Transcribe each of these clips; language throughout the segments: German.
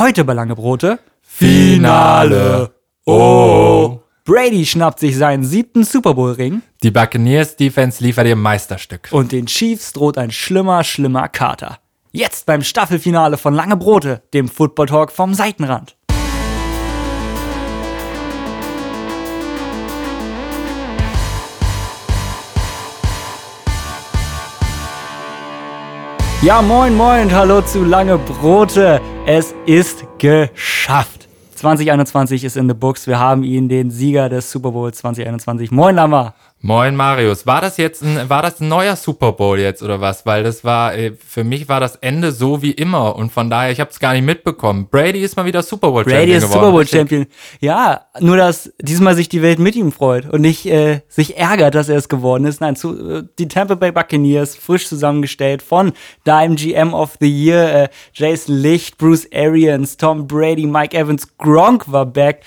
Heute bei Lange Brote. Finale. Oh. Brady schnappt sich seinen siebten Super Bowl-Ring Die Buccaneers Defense liefert ihr Meisterstück. und den Chiefs droht ein schlimmer, schlimmer Kater. Jetzt beim Staffelfinale von Lange Brote, dem Football Talk vom Seitenrand. Ja, moin, moin und hallo zu Lange Brote. Es ist geschafft. 2021 ist in the books. Wir haben ihn, den Sieger des Super Bowl 2021. Moin, Lama. Moin Marius, war das jetzt ein, war das ein neuer Super Bowl jetzt oder was? Weil das war, äh, für mich war das Ende so wie immer und von daher, ich habe es gar nicht mitbekommen. Brady ist mal wieder Super Bowl Brady Champion ist geworden. Super Bowl? Champion. Ja, nur dass diesmal sich die Welt mit ihm freut und nicht äh, sich ärgert, dass er es geworden ist. Nein, zu, äh, die Tampa Bay Buccaneers, frisch zusammengestellt von deinem GM of the Year, äh, Jason Licht, Bruce Arians, Tom Brady, Mike Evans, Gronk war back.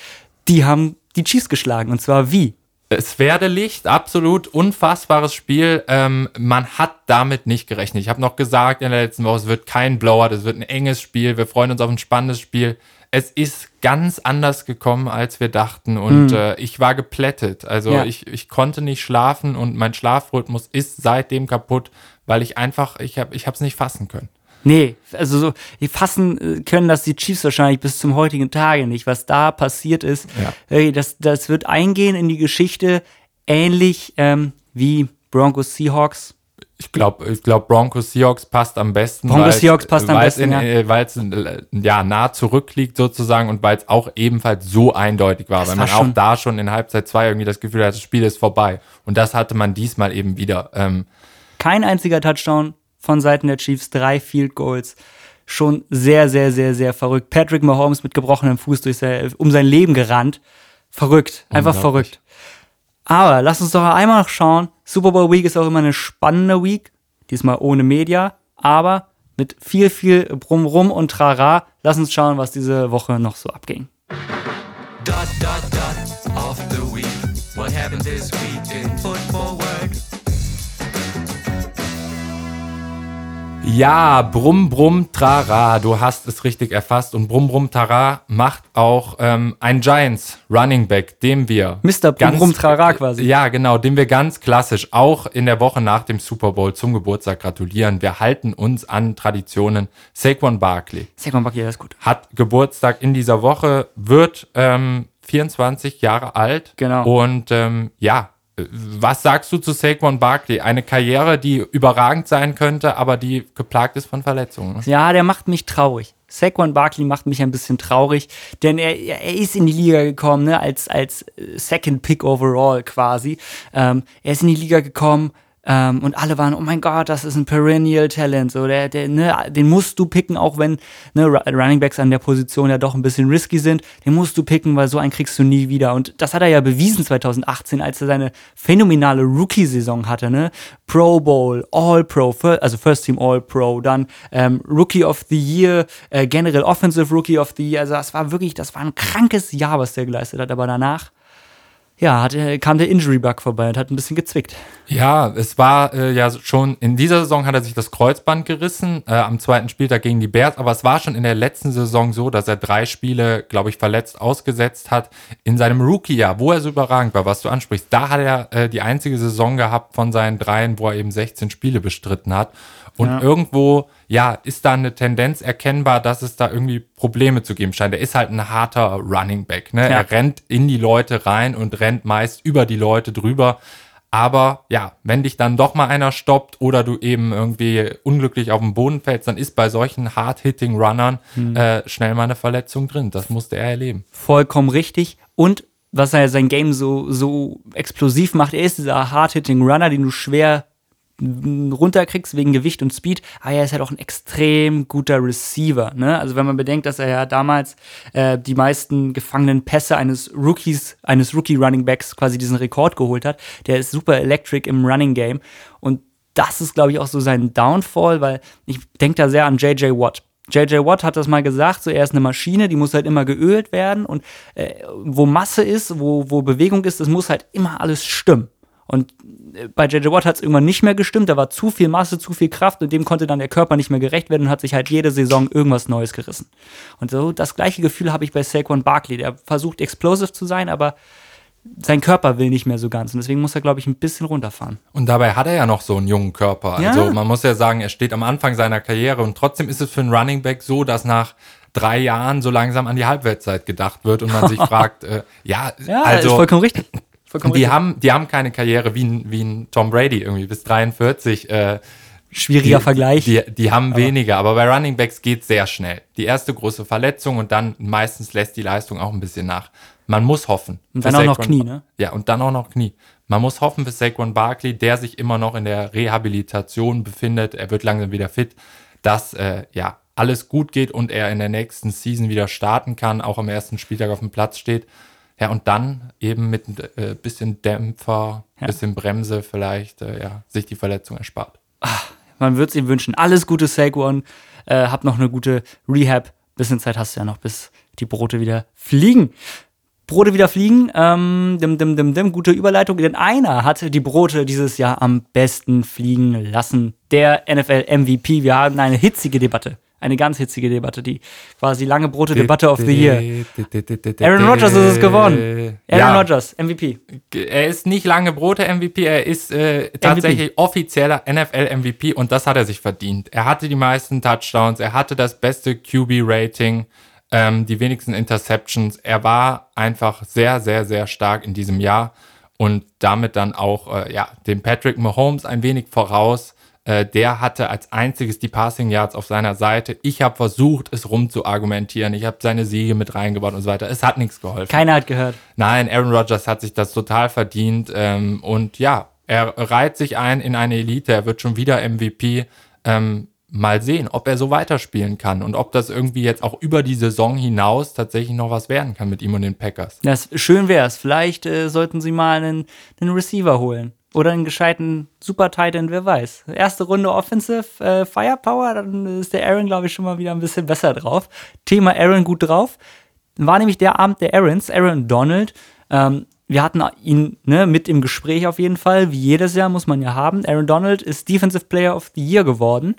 Die haben die Chiefs geschlagen und zwar wie? Es werde Licht, absolut unfassbares Spiel. Ähm, man hat damit nicht gerechnet. Ich habe noch gesagt in der letzten Woche, es wird kein Blowout, es wird ein enges Spiel. Wir freuen uns auf ein spannendes Spiel. Es ist ganz anders gekommen, als wir dachten. Und äh, ich war geplättet. Also Ja. ich, ich konnte nicht schlafen und mein Schlafrhythmus ist seitdem kaputt, weil ich einfach, ich habe es nicht fassen können. Nee, also so, die fassen äh, können das die Chiefs wahrscheinlich bis zum heutigen Tage nicht, was da passiert ist. Ja. Hey, das, das wird eingehen in die Geschichte, ähnlich ähm, wie Broncos Seahawks. Ich glaube, ich glaub, Broncos Seahawks passt am besten. Broncos Seahawks passt am besten, ja. äh, Weil es ja, nah zurückliegt sozusagen und weil es auch ebenfalls so eindeutig war. Das weil war man auch da schon in Halbzeit 2 irgendwie das Gefühl hat, das Spiel ist vorbei. Und das hatte man diesmal eben wieder. Ähm, Kein einziger Touchdown von Seiten der Chiefs, drei Field Goals. Schon sehr, sehr, sehr, sehr verrückt. Patrick Mahomes mit gebrochenem Fuß durch sein, um sein Leben gerannt. Verrückt, einfach verrückt. Aber lass uns doch einmal noch schauen. Super Bowl Week ist auch immer eine spannende Week. Diesmal ohne Media, aber mit viel, viel Brumrum und Trara. Lass uns schauen, was diese Woche noch so abging. Dot dot dot off the week. What happened this week ja, Brumm, Brumm, Trara, du hast es richtig erfasst. Und Brumm, Brumm, Trara macht auch ähm, ein Giants Running Back, dem wir. Mr. Brumm, ganz- Brumm, Trara quasi. Ja, genau, dem wir ganz klassisch auch in der Woche nach dem Super Bowl zum Geburtstag gratulieren. Wir halten uns an Traditionen. Saquon Barkley Saquon Barkley, das ist gut. hat Geburtstag in dieser Woche, wird ähm, 24 Jahre alt. Genau. Und ähm, ja, äh, was sagst du zu Saquon Barkley? Eine Karriere, die überragend sein könnte, aber die geplagt ist von Verletzungen. Ja, der macht mich traurig. Saquon Barkley macht mich ein bisschen traurig, denn er, er ist in die Liga gekommen, ne, als, als äh, Second Pick overall quasi. Ähm, er ist in die Liga gekommen ähm, und alle waren, oh mein Gott, das ist ein Perennial Talent. So, der, der, ne, den musst du picken, auch wenn ne, Ru- Running Backs an der Position ja doch ein bisschen risky sind. Den musst du picken, weil so einen kriegst du nie wieder. Und das hat er ja bewiesen 2018, als er seine phänomenale Rookie-Saison hatte. Ne? Pro Bowl, All-Pro, fir- also First Team All-Pro, dann ähm, Rookie of the Year, äh, generell Offensive Rookie of the Year. Also das war wirklich, das war ein krankes Jahr, was der geleistet hat. Aber danach, ja, hat, er- kam der Injury-Bug vorbei und hat ein bisschen gezwickt. Ja, es war äh, ja schon, in dieser Saison hat er sich das Kreuzband gerissen, äh, am zweiten Spieltag gegen die Bears, aber es war schon in der letzten Saison so, dass er drei Spiele, glaube ich, verletzt ausgesetzt hat. In seinem Rookie-Jahr, wo er so überragend war, was du ansprichst, da hat er äh, die einzige Saison gehabt von seinen dreien, wo er eben 16 Spiele bestritten hat. Und Ja. irgendwo, ja, ist da eine Tendenz erkennbar, dass es da irgendwie Probleme zu geben scheint. Er ist halt ein harter Running Back, ne? Ja. Er rennt in die Leute rein und rennt meist über die Leute drüber. Aber ja, wenn dich dann doch mal einer stoppt oder du eben irgendwie unglücklich auf den Boden fällst, dann ist bei solchen hard-hitting Runnern äh, schnell mal eine Verletzung drin. Das musste er erleben. vollkommen richtig. Und was er sein Game so, so explosiv macht, er ist dieser Hard-Hitting Runner, den du schwer runterkriegst wegen Gewicht und Speed, aber er ist halt auch ein extrem guter Receiver. Ne? Also wenn man bedenkt, dass er ja damals äh, die meisten gefangenen Pässe eines Rookies, eines Rookie-Running-Backs quasi diesen Rekord geholt hat, der ist super electric im Running-Game und das ist, glaube ich, auch so sein Downfall, weil ich denke da sehr an J.J. Watt. J.J. Watt hat das mal gesagt, so er ist eine Maschine, die muss halt immer geölt werden und äh, wo Masse ist, wo, wo Bewegung ist, das muss halt immer alles stimmen. Und äh, bei JJ Watt hat es irgendwann nicht mehr gestimmt. Da war zu viel Masse, zu viel Kraft und dem konnte dann der Körper nicht mehr gerecht werden und hat sich halt jede Saison irgendwas Neues gerissen. Und so das gleiche Gefühl habe ich bei Saquon Barkley. Der versucht explosive zu sein, aber sein Körper will nicht mehr so ganz. Und deswegen muss er, glaube ich, ein bisschen runterfahren. Und dabei hat er ja noch so einen jungen Körper. Ja. Also man muss ja sagen, er steht am Anfang seiner Karriere und trotzdem ist es für einen Running Back so, dass nach drei Jahren so langsam an die Halbwertszeit gedacht wird und man sich fragt, äh, ja, Ja, ist also vollkommen richtig. Vollkommen die richtig. haben, die haben keine Karriere wie ein, wie ein Tom Brady irgendwie bis 43. Äh, Schwieriger die, Vergleich. Die, die haben weniger, aber bei Running Backs geht sehr schnell. Die erste große Verletzung und dann meistens lässt die Leistung auch ein bisschen nach. Man muss hoffen. Und dann auch noch Knie, ne? Ja, und dann auch noch Knie. Man muss hoffen für Saquon Barkley, der sich immer noch in der Rehabilitation befindet. Er wird langsam wieder fit, dass äh, ja alles gut geht und er in der nächsten Season wieder starten kann, auch am ersten Spieltag auf dem Platz steht. Ja, und dann eben mit ein äh, bisschen Dämpfer, Ja. bisschen Bremse vielleicht, äh, ja, sich die Verletzung erspart. Man würde es ihm wünschen. Alles Gute, Saquon. Äh, hab noch eine gute Rehab. Bisschen Zeit hast du ja noch, bis die Brote wieder fliegen. Brote wieder fliegen. Ähm, dim, dim, dim, dim. Gute Überleitung. Denn einer hat die Brote dieses Jahr am besten fliegen lassen. Der NFL-MVP. Wir haben eine hitzige Debatte. Eine ganz hitzige Debatte. Die quasi lange Brote-Debatte of the Year. Aaron Rodgers ist es geworden. Aaron ja, Rodgers, MVP. er ist nicht lange Brote MVP, er ist äh, tatsächlich offizieller NFL MVP und das hat er sich verdient. Er hatte die meisten Touchdowns, er hatte das beste QB-Rating, ähm, die wenigsten Interceptions. Er war einfach sehr, sehr, sehr stark in diesem Jahr und damit dann auch äh, ja, dem Patrick Mahomes ein wenig voraus. Äh, der hatte als einziges die Passing Yards auf seiner Seite. Ich habe versucht, es rum zu argumentieren. Ich habe seine Siege mit reingebaut und so weiter. Es hat nichts geholfen. Keiner hat gehört. Nein, Aaron Rodgers hat sich das total verdient. Ähm, und ja, er reiht sich ein in eine Elite. Er wird schon wieder MVP. Ähm, mal sehen, ob er so weiterspielen kann und ob das irgendwie jetzt auch über die Saison hinaus tatsächlich noch was werden kann mit ihm und den Packers. Das, schön wär's. Vielleicht äh, sollten sie mal einen, einen Receiver holen. Oder einen gescheiten Super Titan, wer weiß. Erste Runde Offensive äh, Firepower, dann ist der Aaron, glaube ich, schon mal wieder ein bisschen besser drauf. Thema Aaron gut drauf. War nämlich der Abend der Aarons, Aaron Donald. Ähm, wir hatten ihn ne, mit im Gespräch auf jeden Fall, wie jedes Jahr muss man ja haben. Aaron Donald ist Defensive Player of the Year geworden.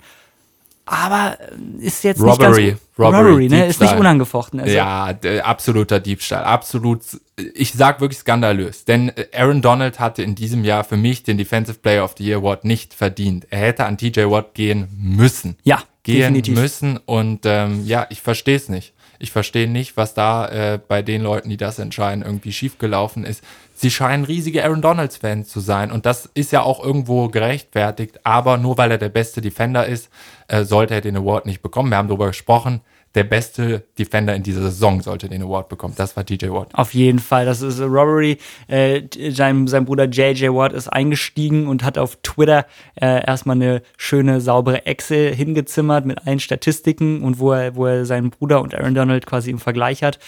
Aber äh, ist jetzt Robbery. nicht ganz Robbery, Robbery ne? Ist nicht unangefochten. Also, ja, absoluter Diebstahl, absolut. Ich sag wirklich skandalös, denn äh, Aaron Donald hatte in diesem Jahr für mich den Defensive Player of the Year Award nicht verdient. Er hätte an TJ Watt gehen müssen. Ja, gehen definitiv. müssen und ähm, ja, ich verstehe es nicht. Ich verstehe nicht, was da äh, bei den Leuten, die das entscheiden, irgendwie schiefgelaufen ist. Sie scheinen riesige Aaron Donalds-Fans zu sein und das ist ja auch irgendwo gerechtfertigt, aber nur weil er der beste Defender ist, äh, sollte er den Award nicht bekommen. Wir haben darüber gesprochen, der beste Defender in dieser Saison sollte den Award bekommen. Das war DJ Watt. Auf jeden Fall, das ist Robbery. Äh, sein, sein Bruder JJ Watt ist eingestiegen und hat auf Twitter äh, erstmal eine schöne, saubere Excel hingezimmert mit allen Statistiken und wo er, wo er seinen Bruder und Aaron Donald quasi im Vergleich hat.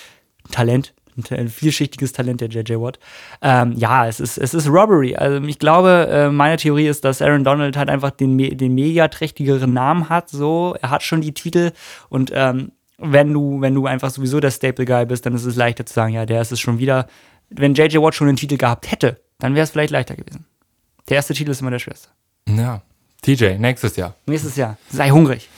Talent, ein vielschichtiges Talent, der JJ Watt. Ähm, ja, es ist, es ist Robbery. Also ich glaube, äh, meine Theorie ist, dass Aaron Donald halt einfach den, den mediaträchtigeren Namen hat. So, er hat schon die Titel und ähm, wenn du, wenn du einfach sowieso der Staple Guy bist, dann ist es leichter zu sagen, ja, der ist es schon wieder. Wenn JJ Watt schon einen Titel gehabt hätte, dann wäre es vielleicht leichter gewesen. Der erste Titel ist immer der schwerste. Ja. TJ, nächstes Jahr. Nächstes Jahr. Sei hungrig.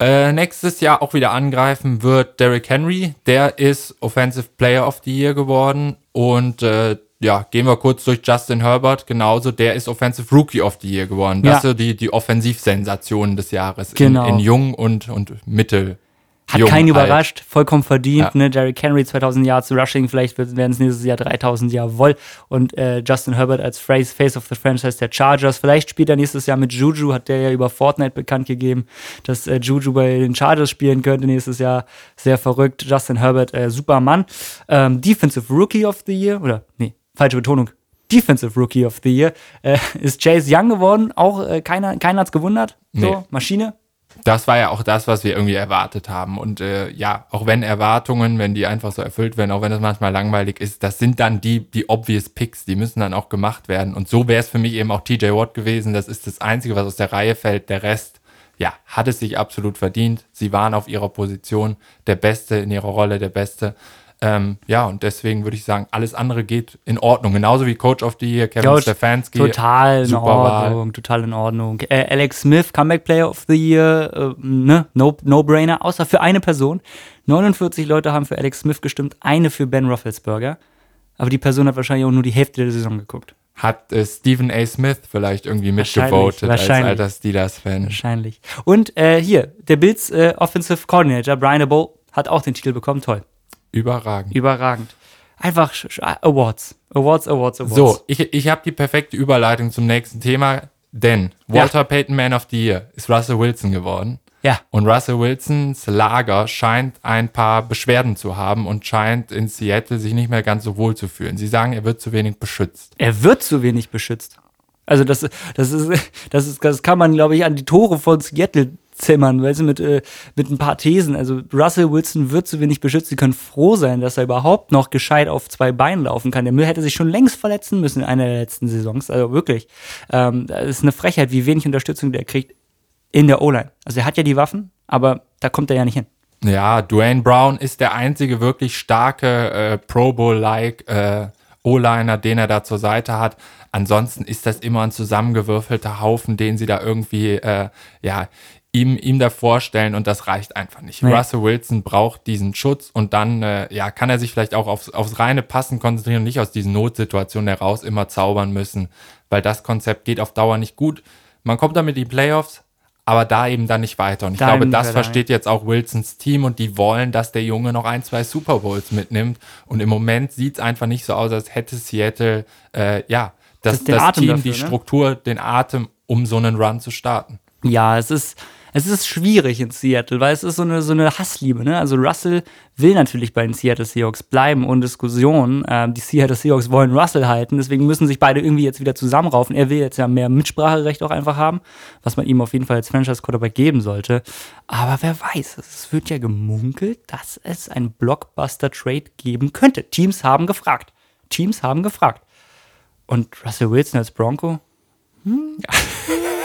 Äh, nächstes Jahr auch wieder angreifen wird Derrick Henry. Der ist Offensive Player of the Year geworden. Und äh, ja, gehen wir kurz durch Justin Herbert. Genauso, der ist Offensive Rookie of the Year geworden. Das Ja. sind die, die Offensivsensationen des Jahres. Genau. In, in Jung und, und Mittel. Hat Jung, keinen alt. überrascht, vollkommen verdient. Ja. Ne? Derrick Henry 2000 Yards Rushing, vielleicht werden es nächstes Jahr 3000 jawohl. Und äh, Justin Herbert als Phrase, Face of the Franchise der Chargers. Vielleicht spielt er nächstes Jahr mit Juju, hat der ja über Fortnite bekannt gegeben, dass äh, Juju bei den Chargers spielen könnte nächstes Jahr. Sehr verrückt. Justin Herbert, äh, super Mann. Ähm, Defensive Rookie of the Year, oder nee, falsche Betonung. Defensive Rookie of the Year äh, ist Chase Young geworden. Auch äh, keiner, keiner hat's gewundert. So, Nee. Maschine. Das war ja auch das, was wir irgendwie erwartet haben. Und äh, ja, auch wenn Erwartungen, wenn die einfach so erfüllt werden, auch wenn das manchmal langweilig ist, das sind dann die, die obvious Picks, die müssen dann auch gemacht werden. Und so wäre es für mich eben auch TJ Watt gewesen. Das ist das Einzige, was aus der Reihe fällt. Der Rest, ja, hat es sich absolut verdient. Sie waren auf ihrer Position der Beste in ihrer Rolle, der Beste. Ähm, ja, und deswegen würde ich sagen, alles andere geht in Ordnung. Genauso wie Coach of the Year, Kevin Coach, Stefanski. Total in super Wahl. Ordnung, total in Ordnung. Äh, Alex Smith, Comeback Player of the Year, äh, ne? No- No-Brainer, außer für eine Person. 49 Leute haben für Alex Smith gestimmt, eine für Ben Roethlisberger. Aber die Person hat wahrscheinlich auch nur die Hälfte der Saison geguckt. Hat äh, Stephen A. Smith vielleicht irgendwie mitgevotet als wahrscheinlich. alter Steelers-Fan. Wahrscheinlich. Und äh, hier, der Bills äh, Offensive Coordinator, Brian DeBoe, hat auch den Titel bekommen. Toll. Überragend. Überragend. Einfach Awards. Awards, Awards, Awards. So, ich, ich habe die perfekte Überleitung zum nächsten Thema, denn Walter Payton Man of the Year ist Russell Wilson geworden. Ja. Und Russell Wilsons Lager scheint ein paar Beschwerden zu haben und scheint in Seattle sich nicht mehr ganz so wohl zu fühlen. Sie sagen, er wird zu wenig beschützt. Er wird zu wenig beschützt. Also das, das ist, das ist, das kann man, glaube ich, an die Tore von Seattle zimmern, weißt du, mit, äh, mit ein paar Thesen. Also Russell Wilson wird zu wenig beschützt. Sie können froh sein, dass er überhaupt noch gescheit auf zwei Beinen laufen kann. Der Müll hätte sich schon längst verletzen müssen in einer der letzten Saisons. Also wirklich. Ähm, das ist eine Frechheit, wie wenig Unterstützung der kriegt in der O-Line. Also er hat ja die Waffen, aber da kommt er ja nicht hin. Ja, Dwayne Brown ist der einzige wirklich starke äh, Pro Bowl-like äh, O-Liner, den er da zur Seite hat. Ansonsten ist das immer ein zusammengewürfelter Haufen, den sie da irgendwie äh, ja, ihm, ihm da vorstellen und das reicht einfach nicht. Nee. Russell Wilson braucht diesen Schutz und dann äh, ja, kann er sich vielleicht auch aufs, aufs reine Passen konzentrieren und nicht aus diesen Notsituationen heraus immer zaubern müssen, weil das Konzept geht auf Dauer nicht gut. Man kommt damit in die Playoffs, aber da eben dann nicht weiter. Und ich Da glaube, das versteht jetzt auch Wilsons Team und die wollen, dass der Junge noch ein, zwei Super Bowls mitnimmt. Und im Moment sieht es einfach nicht so aus, als hätte Seattle, äh, ja, das, Das das Team, dafür, die ne? Struktur, den Atem, um so einen Run zu starten. Ja, es ist, es ist schwierig in Seattle, weil es ist so eine, so eine Hassliebe. Ne? Also Russell will natürlich bei den Seattle Seahawks bleiben, ohne Diskussion. Ähm, die Seattle Seahawks wollen Russell halten, deswegen müssen sich beide irgendwie jetzt wieder zusammenraufen. Er will jetzt ja mehr Mitspracherecht auch einfach haben, was man ihm auf jeden Fall als Franchise-Quarterback geben sollte. Aber wer weiß, es wird ja gemunkelt, dass es ein Blockbuster-Trade geben könnte. Teams haben gefragt. Teams haben gefragt. Und Russell Wilson als Bronco?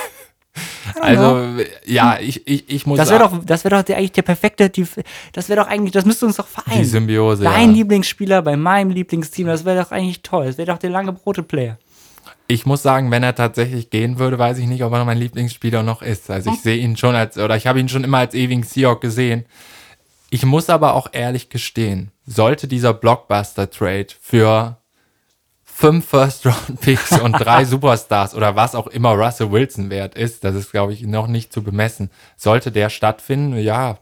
Also, ja, ich, ich, ich muss Das wäre sagen, doch, das wäre doch der, eigentlich der perfekte, die, das wäre doch eigentlich, das müsste uns doch vereinen. die Symbiose. Dein Ja. Lieblingsspieler bei meinem Lieblingsteam, das wäre doch eigentlich toll. Das wäre doch der lange Brote-Player. Ich muss sagen, wenn er tatsächlich gehen würde, weiß ich nicht, ob er mein Lieblingsspieler noch ist. Also ich sehe ihn schon als, oder ich habe ihn schon immer als ewigen Seahawk gesehen. Ich muss aber auch ehrlich gestehen, sollte dieser Blockbuster-Trade für fünf First-Round-Picks und drei Superstars oder was auch immer Russell Wilson wert ist, das ist, glaube ich, noch nicht zu bemessen. Sollte der stattfinden, ja,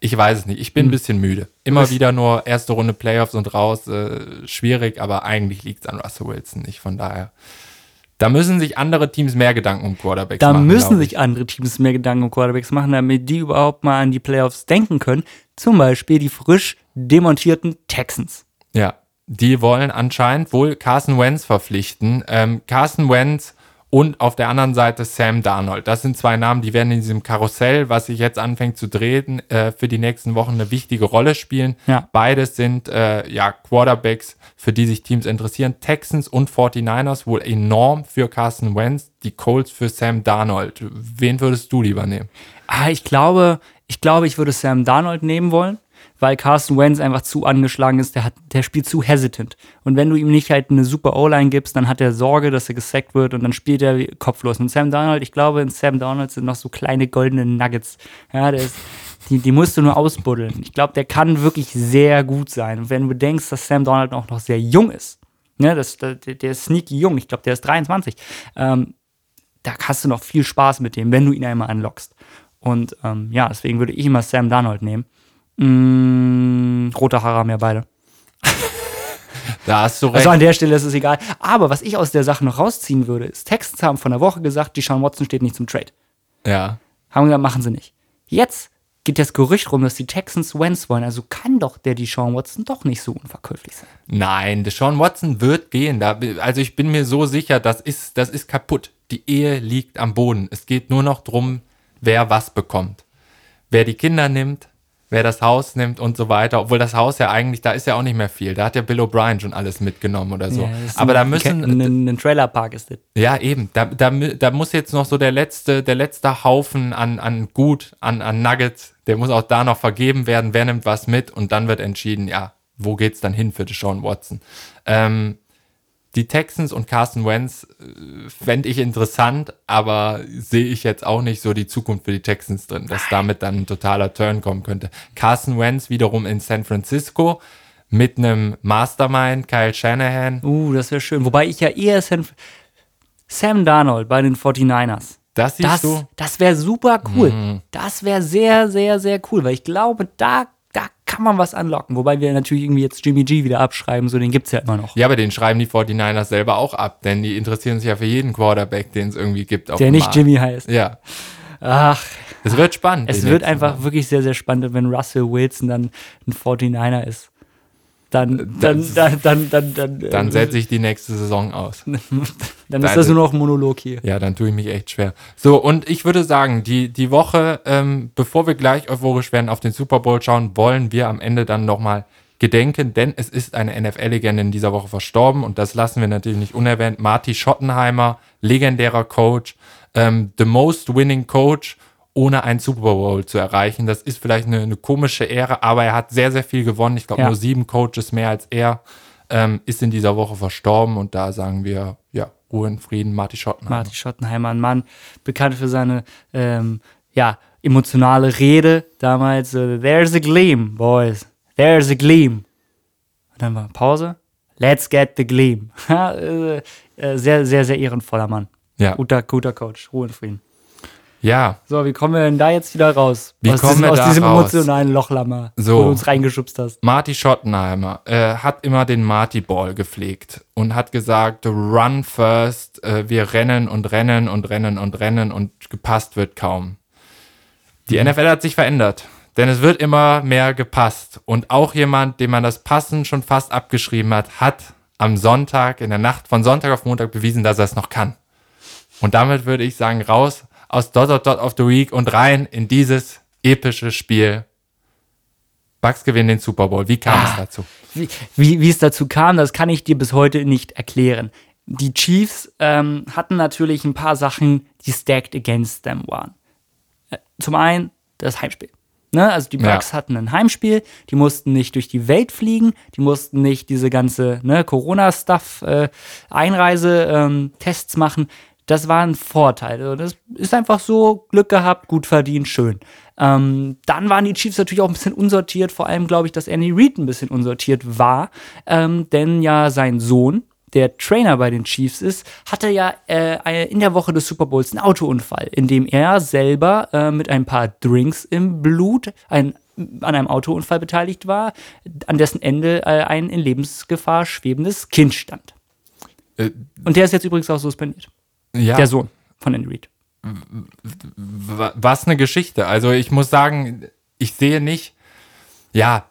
ich weiß es nicht. Ich bin ein bisschen müde. Immer bist- wieder nur erste Runde Playoffs und raus. Äh, schwierig, aber eigentlich liegt es an Russell Wilson nicht. Von daher, da müssen sich andere Teams mehr Gedanken um Quarterbacks Da machen. müssen glaub ich. sich andere Teams mehr Gedanken um Quarterbacks machen, damit die überhaupt mal an die Playoffs denken können. Zum Beispiel die frisch demontierten Texans. Ja, die wollen anscheinend wohl Carson Wentz verpflichten. Ähm, Carson Wentz und auf der anderen Seite Sam Darnold. Das sind zwei Namen, die werden in diesem Karussell, was sich jetzt anfängt zu drehen, äh, für die nächsten Wochen eine wichtige Rolle spielen. Ja. Beides sind äh, ja Quarterbacks, für die sich Teams interessieren. Texans und 49ers wohl enorm für Carson Wentz, die Colts für Sam Darnold. Wen würdest du lieber nehmen? Ah, ich glaube, ich glaube, ich würde Sam Darnold nehmen wollen, weil Carson Wentz einfach zu angeschlagen ist. Der, hat, der spielt zu hesitant. Und wenn du ihm nicht halt eine super O-Line gibst, dann hat er Sorge, dass er gesackt wird und dann spielt er kopflos. Und Sam Darnold, ich glaube, in Sam Darnold sind noch so kleine goldene Nuggets. Ja, der ist, die, die musst du nur ausbuddeln. Ich glaube, der kann wirklich sehr gut sein. Und wenn du bedenkst, dass Sam Darnold auch noch sehr jung ist, ne, das, der, der ist sneaky jung, ich glaube, der ist 23, ähm, da hast du noch viel Spaß mit dem, wenn du ihn einmal anlockst. Und ähm, ja, deswegen würde ich immer Sam Darnold nehmen. Mm, rote Haare haben ja beide. Da hast du recht. Also an der Stelle ist es egal. Aber was ich aus der Sache noch rausziehen würde, ist, Texans haben von der Woche gesagt, die Sean Watson steht nicht zum Trade. ja. Haben gesagt, machen sie nicht. Jetzt geht das Gerücht rum, dass die Texans Wentz wollen. Also kann doch der die Sean Watson doch nicht so unverkäuflich sein. Nein, Deshaun Watson wird gehen. Da, also ich bin mir so sicher, das ist, das ist kaputt. Die Ehe liegt am Boden. Es geht nur noch drum, wer was bekommt. Wer die Kinder nimmt, wer das Haus nimmt und so weiter. Obwohl das Haus ja eigentlich, da ist ja auch nicht mehr viel. Da hat ja Bill O'Brien schon alles mitgenommen oder so. Ja, Aber da ein- müssen, Ein, ein Trailerpark ist das. ja, eben. Da, da, da muss jetzt noch so der letzte, der letzte Haufen an, an Gut, an, an Nuggets, der muss auch da noch vergeben werden. Wer nimmt was mit? Und dann wird entschieden, ja, wo geht's dann hin für Deshaun Watson? Ähm, die Texans und Carson Wentz äh, fände ich interessant, aber sehe ich jetzt auch nicht so die Zukunft für die Texans drin, dass damit dann ein totaler Turn kommen könnte. Carson Wentz wiederum in San Francisco mit einem Mastermind, Kyle Shanahan. Uh, das wäre schön. Wobei ich ja eher Sam, Sam Darnold bei den 49ers. Das siehst Das, du? Das wäre super cool. Das wäre sehr, sehr, sehr cool, weil ich glaube, da, da kann man was anlocken. Wobei wir natürlich irgendwie jetzt Jimmy G wieder abschreiben, so den gibt es ja immer noch. Ja, aber den schreiben die 49ers selber auch ab, denn die interessieren sich ja für jeden Quarterback, den es irgendwie gibt. Der nicht. Jimmy heißt. Ja, Ach, es wird spannend. es wird einfach Wochen. wirklich sehr, sehr spannend, wenn Russell Wilson dann ein 49er ist. Dann, dann, dann, dann, dann, dann, Dann äh, setze ich die nächste Saison aus. dann ist das nur noch ein Monolog hier. Ja, dann tue ich mich echt schwer. So, und ich würde sagen, die, die Woche, ähm, bevor wir gleich euphorisch werden auf den Super Bowl schauen, wollen wir am Ende dann nochmal gedenken, denn es ist eine NFL-Legende in dieser Woche verstorben und das lassen wir natürlich nicht unerwähnt. Marty Schottenheimer, legendärer Coach, ähm, the most winning Coach, ohne einen Super Bowl zu erreichen. Das ist vielleicht eine, eine komische Ehre, aber er hat sehr, sehr viel gewonnen. Ich glaube, Ja. nur sieben Coaches mehr als er ähm, ist in dieser Woche verstorben und da sagen wir, ja, Ruhe in Frieden, Marty Schottenheimer. Martin Schottenheimer, ein Mann, bekannt für seine ähm, ja, emotionale Rede damals. There's a gleam, boys. There's a gleam. Und dann war Pause. Let's get the gleam. Äh, äh, sehr, sehr, sehr ehrenvoller Mann. Ja. Guter, guter Coach. Ruhe in Frieden. Ja, So, wie kommen wir denn da jetzt wieder raus? Wie aus kommen diesem, wir aus da diesem raus? emotionalen Lochlammer, So. wo du uns reingeschubst hast. Marty Schottenheimer äh, hat immer den Marty-Ball gepflegt und hat gesagt, run first, äh, wir rennen und rennen und rennen und rennen und gepasst wird kaum. Die NFL hat sich verändert, denn es wird immer mehr gepasst. Und auch jemand, dem man das Passen schon fast abgeschrieben hat, hat am Sonntag, in der Nacht von Sonntag auf Montag bewiesen, dass er es noch kann. Und damit würde ich sagen, raus aus Dot Dot Dot of the Week und rein in dieses epische Spiel. Bucks gewinnen den Super Bowl. Wie kam es dazu? Wie, wie, wie es dazu kam, das kann ich dir bis heute nicht erklären. Die Chiefs ähm, hatten natürlich ein paar Sachen, die stacked against them waren. Äh, Zum einen das Heimspiel. Ne? Also die Ja. Bucks hatten ein Heimspiel, die mussten nicht durch die Welt fliegen, die mussten nicht diese ganze ne, Corona-Stuff, äh, Einreise-Tests machen. Das war ein Vorteil. Also das ist einfach so, Glück gehabt, gut verdient, schön. Ähm, dann waren die Chiefs natürlich auch ein bisschen unsortiert, vor allem glaube ich, dass Andy Reid ein bisschen unsortiert war, ähm, denn ja sein Sohn, der Trainer bei den Chiefs ist, hatte ja äh, in der Woche des Super Bowls einen Autounfall, in dem er selber äh, mit ein paar Drinks im Blut ein, an einem Autounfall beteiligt war, an dessen Ende äh, ein in Lebensgefahr schwebendes Kind stand. Äh, Und der ist jetzt übrigens auch suspendiert. Ja, Der Sohn von Andy Reid. wa- was eine Geschichte. Also ich muss sagen, ich sehe nicht, ja,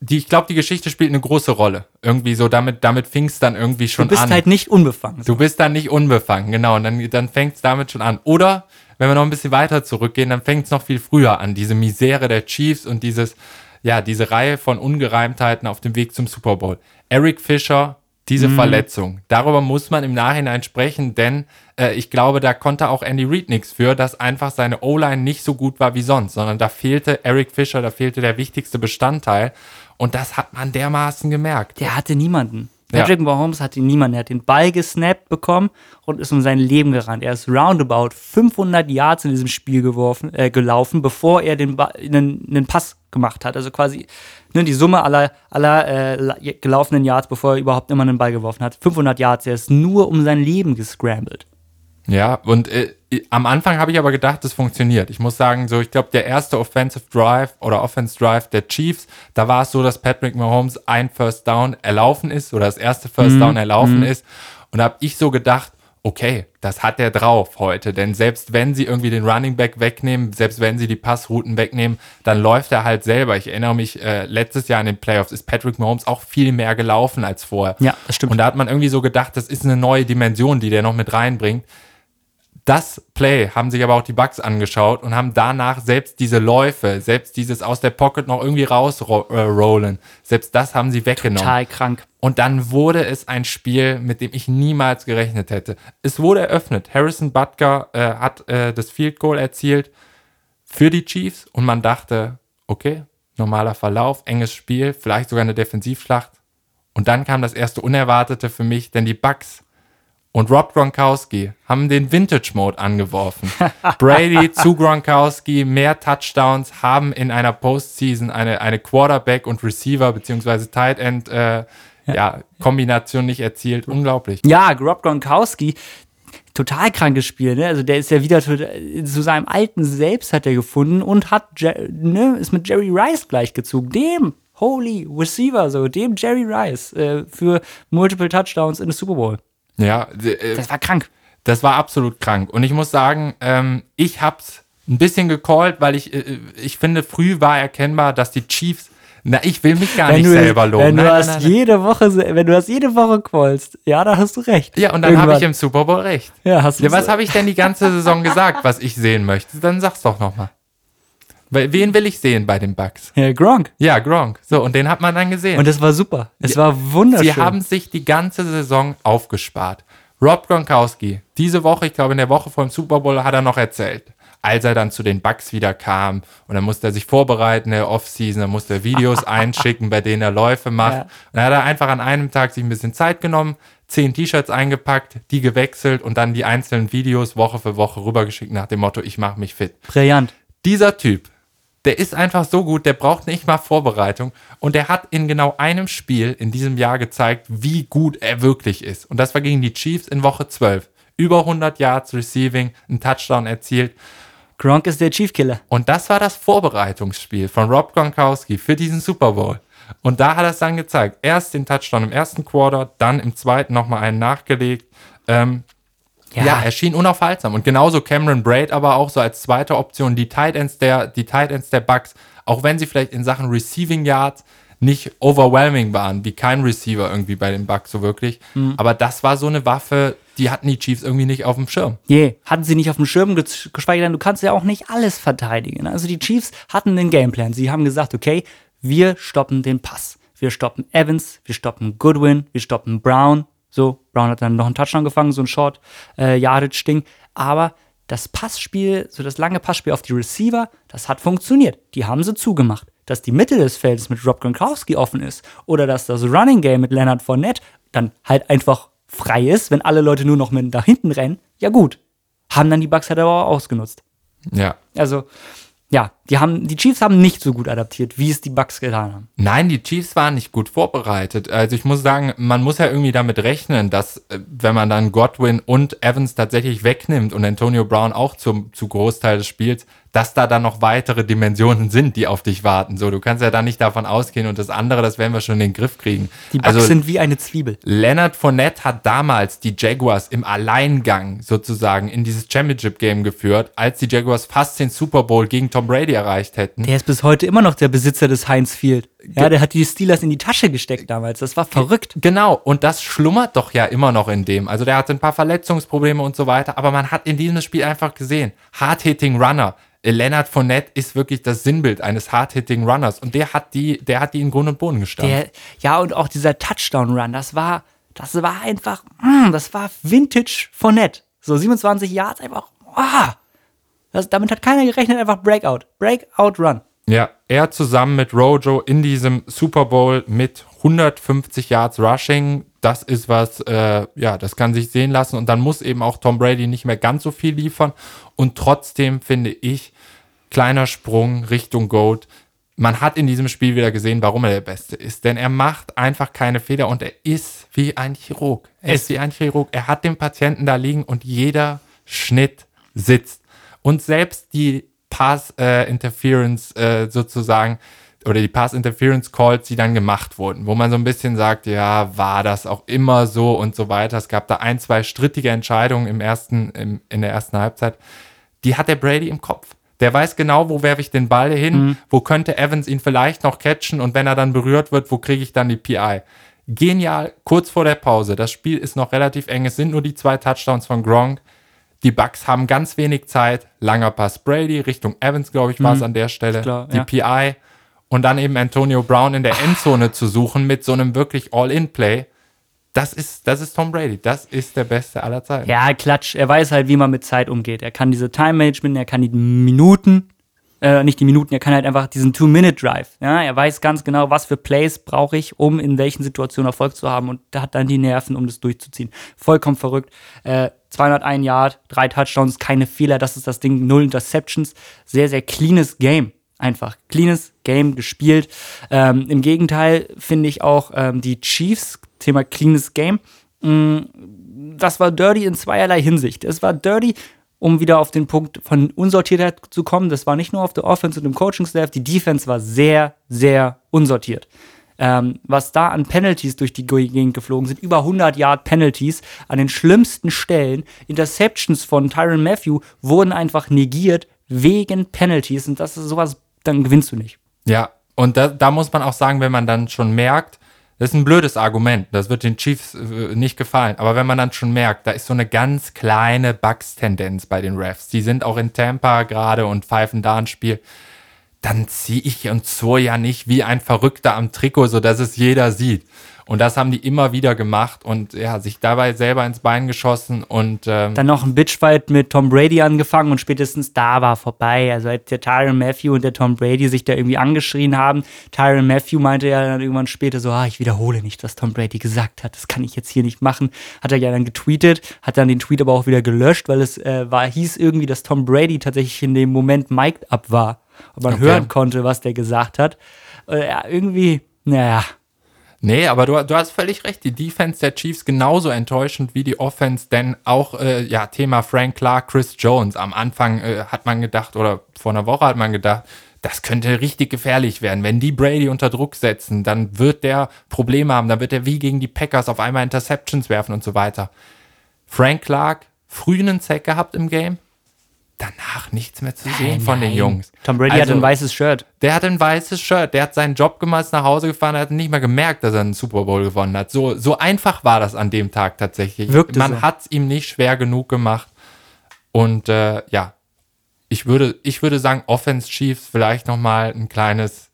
die, ich glaube, die Geschichte spielt eine große Rolle. Irgendwie so, damit, damit fing es dann irgendwie schon Du bist an. halt nicht unbefangen. Du bist dann nicht unbefangen, genau. Und dann, dann fängt es damit schon an. Oder, wenn wir noch ein bisschen weiter zurückgehen, dann fängt es noch viel früher an. Diese Misere der Chiefs und dieses, ja, diese Reihe von Ungereimtheiten auf dem Weg zum Super Bowl. Eric Fischer, diese Verletzung. Darüber muss man im Nachhinein sprechen, denn äh, ich glaube, da konnte auch Andy Reid nichts für, dass einfach seine O-Line nicht so gut war wie sonst, sondern da fehlte Eric Fischer, da fehlte der wichtigste Bestandteil. Und das hat man dermaßen gemerkt. Der hatte niemanden. Ja. Patrick Mahomes hatte niemanden. Er hat den Ball gesnappt bekommen und ist um sein Leben gerannt. Er ist roundabout 500 Yards in diesem Spiel geworfen, äh, gelaufen, bevor er den, Ba- einen, einen Pass gemacht hat. Also quasi ne, die Summe aller, aller äh, la- gelaufenen Yards, bevor er überhaupt immer einen Ball geworfen hat. 500 Yards. Er ist nur um sein Leben gescrambled. Ja, und äh, am Anfang habe ich aber gedacht, das funktioniert. Ich muss sagen, so ich glaube, der erste Offensive Drive oder Offense Drive der Chiefs, da war es so, dass Patrick Mahomes ein First Down erlaufen ist oder das erste First Down erlaufen ist. Und da habe ich so gedacht, okay, das hat er drauf heute. Denn selbst wenn sie irgendwie den Running Back wegnehmen, selbst wenn sie die Passrouten wegnehmen, dann läuft er halt selber. Ich erinnere mich, äh, letztes Jahr in den Playoffs ist Patrick Mahomes auch viel mehr gelaufen als vorher. Ja, das stimmt. Und da hat man irgendwie so gedacht, das ist eine neue Dimension, die der noch mit reinbringt. Das Play haben sich aber auch die Bucks angeschaut und haben danach selbst diese Läufe, selbst dieses aus der Pocket noch irgendwie rausrollen, selbst das haben sie weggenommen. Total krank. Und dann wurde es ein Spiel, mit dem ich niemals gerechnet hätte. Es wurde eröffnet. Harrison Butker äh, hat äh, das Field Goal erzielt für die Chiefs und man dachte, okay, normaler Verlauf, enges Spiel, vielleicht sogar eine Defensivschlacht. Und dann kam das erste Unerwartete für mich, denn die Bucks und Rob Gronkowski haben den Vintage-Mode angeworfen. Brady zu Gronkowski, mehr Touchdowns, haben in einer Postseason eine, eine Quarterback- und Receiver- bzw. Tight End äh, ja. Kombination nicht erzielt. Unglaublich. Ja, Rob Gronkowski, total krankes Spiel, ne? Also der ist ja wieder zu, seinem alten Selbst hat er gefunden und hat, ne, ist mit Jerry Rice gleichgezogen. Dem Holy Receiver, so, dem Jerry Rice äh, für Multiple Touchdowns in der Super Bowl. Ja, äh, Das war krank. Das war absolut krank. Und ich muss sagen, ähm, ich hab's ein bisschen gecallt, weil ich, äh, ich finde, früh war erkennbar, dass die Chiefs. Na, ich will mich gar nicht selber loben. Wenn du Nein, hast nein, jede Woche, wenn du das jede Woche callst, ja, da hast du recht. Ja, und dann habe ich im Super Bowl recht. Ja, hast du Ja, was habe ich denn die ganze Saison gesagt, was ich sehen möchte? Dann sag's doch nochmal. Wen will ich sehen bei den Bucks? Ja, Gronk. Ja, Gronk. So, und den hat man dann gesehen. Und das war super. Es war wunderschön. Sie haben sich die ganze Saison aufgespart. Rob Gronkowski, diese Woche, ich glaube in der Woche vor dem Super Bowl, hat er noch erzählt, als er dann zu den Bucks wieder kam und dann musste er sich vorbereiten der Offseason, dann musste er Videos einschicken, bei denen er Läufe macht. Ja. Und dann hat er einfach an einem Tag sich ein bisschen Zeit genommen, zehn T-Shirts eingepackt, die gewechselt und dann die einzelnen Videos Woche für Woche rübergeschickt nach dem Motto, ich mache mich fit Brillant. dieser Typ, der ist einfach so gut, der braucht nicht mal Vorbereitung und der hat in genau einem Spiel in diesem Jahr gezeigt, wie gut er wirklich ist. Und das war gegen die Chiefs in Woche 12. Über 100 Yards Receiving, ein Touchdown erzielt. Gronk ist der Chief Killer. Und das war das Vorbereitungsspiel von Rob Gronkowski für diesen Super Bowl. Und da hat er es dann gezeigt. Erst den Touchdown im ersten Quarter, dann im zweiten nochmal einen nachgelegt. Ähm, ja. er schien unaufhaltsam. Und genauso Cameron Braid aber auch so als zweite Option. Die Tight Ends der, die Tight Ends der Bucks, auch wenn sie vielleicht in Sachen Receiving Yards nicht overwhelming waren, wie kein Receiver irgendwie bei den Bucks so wirklich. Aber das war so eine Waffe, die hatten die Chiefs irgendwie nicht auf dem Schirm. Je, hatten sie nicht auf dem Schirm, ge- geschweige denn, du kannst ja auch nicht alles verteidigen. Also die Chiefs hatten den Gameplan. Sie haben gesagt, okay, wir stoppen den Pass. Wir stoppen Evans, wir stoppen Goodwin, wir stoppen Brown. So, Brown hat dann noch einen Touchdown gefangen, so ein Short äh, Yardage-Ding. Aber das Passspiel, so das lange Passspiel auf die Receiver, das hat funktioniert. Die haben sie zugemacht. Dass die Mitte des Feldes mit Rob Gronkowski offen ist oder dass das Running Game mit Leonard Fournette dann halt einfach frei ist, wenn alle Leute nur noch mit nach hinten rennen, ja gut. Haben dann die Bucks halt aber auch ausgenutzt. Ja. Also, ja, die haben, die Chiefs haben nicht so gut adaptiert, wie es die Bucks getan haben. Nein, die Chiefs waren nicht gut vorbereitet. Also ich muss sagen, man muss ja irgendwie damit rechnen, dass äh, wenn man dann Godwin und Evans tatsächlich wegnimmt und Antonio Brown auch zum, zu Großteil des Spiels, dass da dann noch weitere Dimensionen sind, die auf dich warten. So, du kannst ja dann nicht davon ausgehen und das andere, das werden wir schon in den Griff kriegen. Die Bucks also sind wie eine Zwiebel. Leonard Fournette hat damals die Jaguars im Alleingang sozusagen in dieses Championship-Game geführt, als die Jaguars fast den Super Bowl gegen Tom Brady erreicht hätten. Der ist bis heute immer noch der Besitzer des Heinz Field. Ja, der hat die Steelers in die Tasche gesteckt damals. Das war verrückt. Genau, und das schlummert doch ja immer noch in dem. Also der hatte ein paar Verletzungsprobleme und so weiter, aber man hat in diesem Spiel einfach gesehen, Hard-Hitting Runner. Leonard Fournette ist wirklich das Sinnbild eines Hard-Hitting Runners und der hat die, der hat die in Grund und Boden gestanden. Ja, und auch dieser Touchdown-Run, das war, das war einfach, mm, das war Vintage Fournette. So 27 Yards einfach, ah, das, damit hat keiner gerechnet, einfach Breakout. Breakout Run. Ja, er zusammen mit Rojo in diesem Super Bowl mit 150 Yards Rushing, das ist was, äh, ja, das kann sich sehen lassen und dann muss eben auch Tom Brady nicht mehr ganz so viel liefern und trotzdem finde ich, kleiner Sprung Richtung Goat. Man hat in diesem Spiel wieder gesehen, warum er der Beste ist, denn er macht einfach keine Fehler und er ist wie ein Chirurg. Er ist wie ein Chirurg. Er hat den Patienten da liegen und jeder Schnitt sitzt. Und selbst die Pass äh, Interference äh, sozusagen oder die Pass Interference Calls, die dann gemacht wurden, wo man so ein bisschen sagt, ja, war das auch immer so und so weiter. Es gab da ein, zwei strittige Entscheidungen im ersten, im, in der ersten Halbzeit. Die hat der Brady im Kopf. Der weiß genau, wo werfe ich den Ball hin, wo könnte Evans ihn vielleicht noch catchen und wenn er dann berührt wird, wo kriege ich dann die PI. Genial, kurz vor der Pause. Das Spiel ist noch relativ eng. Es sind nur die zwei Touchdowns von Gronk. Die Bucks haben ganz wenig Zeit. Langer Pass Brady Richtung Evans, glaube ich, war es an der Stelle. klar, die ja. PI. Und dann eben Antonio Brown in der Endzone zu suchen mit so einem wirklich All-In-Play. Das ist, das ist Tom Brady. Das ist der Beste aller Zeiten. Ja, Klatsch. Er weiß halt, wie man mit Zeit umgeht. Er kann diese Time-Management, er kann die Minuten äh, nicht die Minuten, er kann halt einfach diesen Two-Minute-Drive. Ja? Er weiß ganz genau, was für Plays brauche ich, um in welchen Situationen Erfolg zu haben und hat dann die Nerven, um das durchzuziehen. Vollkommen verrückt. Äh, 201 Yard, drei Touchdowns, keine Fehler, das ist das Ding, null Interceptions. Sehr, sehr cleanes Game. Einfach cleanes Game gespielt. Ähm, Im Gegenteil finde ich auch ähm, die Chiefs, Thema cleanes Game, mh, mm, das war dirty in zweierlei Hinsicht. Es war dirty, um wieder auf den Punkt von Unsortiertheit zu kommen. Das war nicht nur auf der Offense und im Coaching-Staff, die Defense war sehr, sehr unsortiert. Ähm, was da an Penalties durch die Gegend geflogen sind, über 100 Yard Penalties an den schlimmsten Stellen. Interceptions von Tyron Matthew wurden einfach negiert wegen Penalties und das ist sowas, dann gewinnst du nicht. Ja, und da, da muss man auch sagen, wenn man dann schon merkt, das ist ein blödes Argument. Das wird den Chiefs äh, nicht gefallen. Aber wenn man dann schon merkt, da ist so eine ganz kleine Bugs-Tendenz bei den Refs. Die sind auch in Tampa gerade und pfeifen da ein Spiel. Dann ziehe ich und so ja nicht wie ein Verrückter am Trikot, sodass es jeder sieht. Und das haben die immer wieder gemacht und ja, sich dabei selber ins Bein geschossen und ähm dann noch ein Bitchfight mit Tom Brady angefangen und spätestens da war vorbei. Also als der Tyron Matthew und der Tom Brady sich da irgendwie angeschrien haben, Tyron Matthew meinte ja dann irgendwann später so, ah, ich wiederhole nicht, was Tom Brady gesagt hat. Das kann ich jetzt hier nicht machen. Hat er ja dann getweetet, hat dann den Tweet aber auch wieder gelöscht, weil es äh, war hieß irgendwie, dass Tom Brady tatsächlich in dem Moment mic'd up war und man okay. hören konnte, was der gesagt hat. Äh, ja, irgendwie, naja. Nee, aber du, du hast völlig recht. Die Defense der Chiefs genauso enttäuschend wie die Offense, denn auch, äh, ja, Thema Frank Clark, Chris Jones. Am Anfang äh, hat man gedacht, oder vor einer Woche hat man gedacht, das könnte richtig gefährlich werden. Wenn die Brady unter Druck setzen, dann wird der Probleme haben, dann wird er wie gegen die Packers auf einmal Interceptions werfen und so weiter. Frank Clark, früh einen Sack gehabt im Game, danach nichts mehr zu sehen nein, von den Jungs. Tom Brady also, hat ein weißes Shirt. Der hat ein weißes Shirt. Der hat seinen Job gemacht, ist nach Hause gefahren, hat nicht mal gemerkt, dass er einen Super Bowl gewonnen hat. So, so einfach war das an dem Tag tatsächlich. Wirkte Man so. hat es ihm nicht schwer genug gemacht. Und äh, ja, ich würde, ich würde sagen, Offense Chiefs vielleicht noch mal ein kleines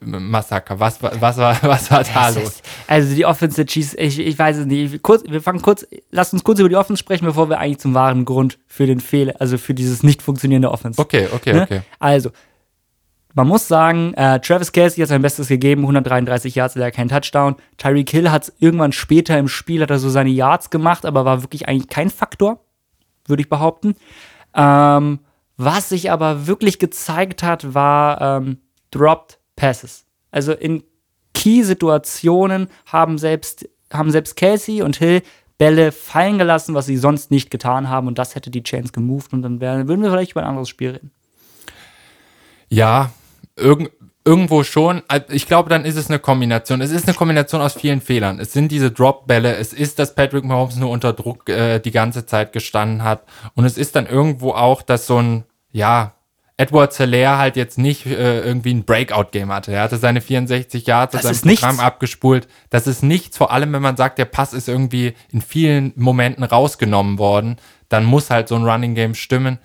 Massaker. Was, was, was, war, was war da los? Also die Offense Chiefs, ich, ich weiß es nicht. Kurz, wir fangen kurz, lasst uns kurz über die Offense sprechen, bevor wir eigentlich zum wahren Grund für den Fehler, also für dieses nicht funktionierende Offense. Okay, okay, ne? okay. Also, man muss sagen, äh, Travis Kelsey hat sein Bestes gegeben, 133 Yards, leider kein Touchdown. Tyreek Hill hat es irgendwann später im Spiel, hat er so seine Yards gemacht, aber war wirklich eigentlich kein Faktor, würde ich behaupten. Ähm, was sich aber wirklich gezeigt hat, war ähm, Dropped Passes. Also in Key-Situationen haben selbst, haben selbst Casey und Hill Bälle fallen gelassen, was sie sonst nicht getan haben. Und das hätte die Chains gemoved und dann wären, würden wir vielleicht über ein anderes Spiel reden. Ja, irg irgendwo schon. Ich glaube, dann ist es eine Kombination. Es ist eine Kombination aus vielen Fehlern. Es sind diese Drop-Bälle. Es ist, dass Patrick Mahomes nur unter Druck äh, die ganze Zeit gestanden hat. Und es ist dann irgendwo auch, dass so ein, ja, Edward Zeller halt jetzt nicht äh, irgendwie ein Breakout-Game hatte. Er hatte seine 64 Yards aus seinem Programm nichts. abgespult. Das ist nichts, vor allem wenn man sagt, der Pass ist irgendwie in vielen Momenten rausgenommen worden, dann muss halt so ein Running Game stimmen.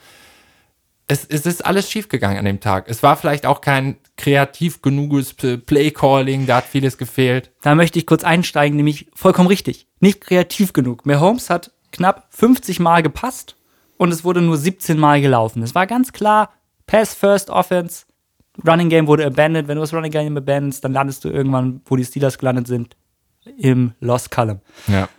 Es, es ist alles schiefgegangen an dem Tag. Es war vielleicht auch kein kreativ genuges Play-Calling, da hat vieles gefehlt. Da möchte ich kurz einsteigen, nämlich vollkommen richtig. Nicht kreativ genug. Mahomes hat knapp 50 Mal gepasst und es wurde nur 17 Mal gelaufen. Es war ganz klar, Pass First Offense, Running Game wurde abandoned. Wenn du das Running Game abandonst, dann landest du irgendwann, wo die Steelers gelandet sind, im Lost Column. Ja.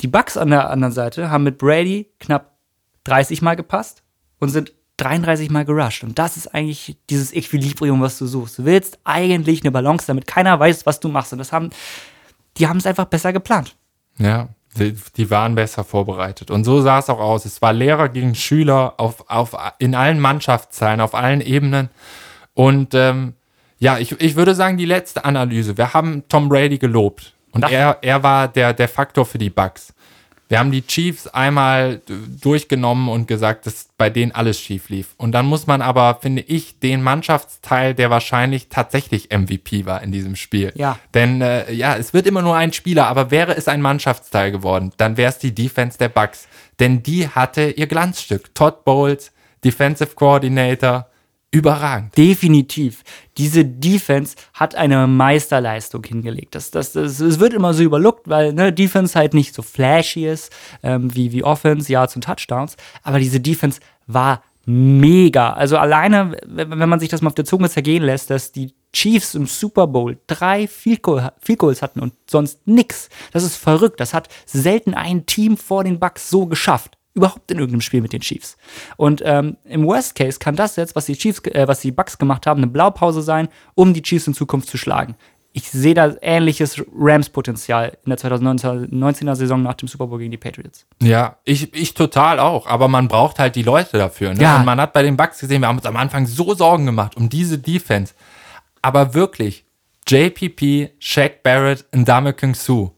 Die Bucks an der anderen Seite haben mit Brady knapp 30 Mal gepasst und sind 33 Mal gerusht. Und das ist eigentlich dieses Equilibrium, was du suchst. Du willst eigentlich eine Balance, damit keiner weiß, was du machst. Und das haben, die haben es einfach besser geplant. Ja, die, die, waren besser vorbereitet. Und so sah es auch aus. Es war Lehrer gegen Schüler auf, auf, in allen Mannschaftsteilen, auf allen Ebenen. Und ähm, ja, ich, ich würde sagen, die letzte Analyse. Wir haben Tom Brady gelobt. Und er, er war der, der Faktor für die Bugs. Wir haben die Chiefs einmal durchgenommen und gesagt, dass bei denen alles schief lief. Und dann muss man aber, finde ich, den Mannschaftsteil, der wahrscheinlich tatsächlich MVP war in diesem Spiel. Ja. Denn äh, ja, es wird immer nur ein Spieler, aber wäre es ein Mannschaftsteil geworden, dann wäre es die Defense der Bucks. Denn die hatte ihr Glanzstück. Todd Bowles, Defensive Coordinator, überragend. Definitiv. Diese Defense hat eine Meisterleistung hingelegt. Das, das, das, es wird immer so überlockt, weil ne, Defense halt nicht so flashy ist ähm, wie, wie Offense, Yards und Touchdowns. Aber diese Defense war mega. Also alleine, wenn wenn man sich das mal auf der Zunge zergehen lässt, dass die Chiefs im Super Bowl drei Field, Goal, Field Goals hatten und sonst nix. Das ist verrückt. Das hat selten ein Team vor den Bucks so geschafft. Überhaupt in irgendeinem Spiel mit den Chiefs. Und ähm, im Worst Case kann das jetzt, was die Chiefs, äh, was die Bucks gemacht haben, eine Blaupause sein, um die Chiefs in Zukunft zu schlagen. Ich sehe da ähnliches Rams-Potenzial in der 2019er Saison nach dem Super Bowl gegen die Patriots. Ja, ich, ich total auch, aber man braucht halt die Leute dafür. Ne? Ja. Und man hat bei den Bucks gesehen, wir haben uns am Anfang so Sorgen gemacht um diese Defense. Aber wirklich, JPP, Shaq Barrett, Ndame Su,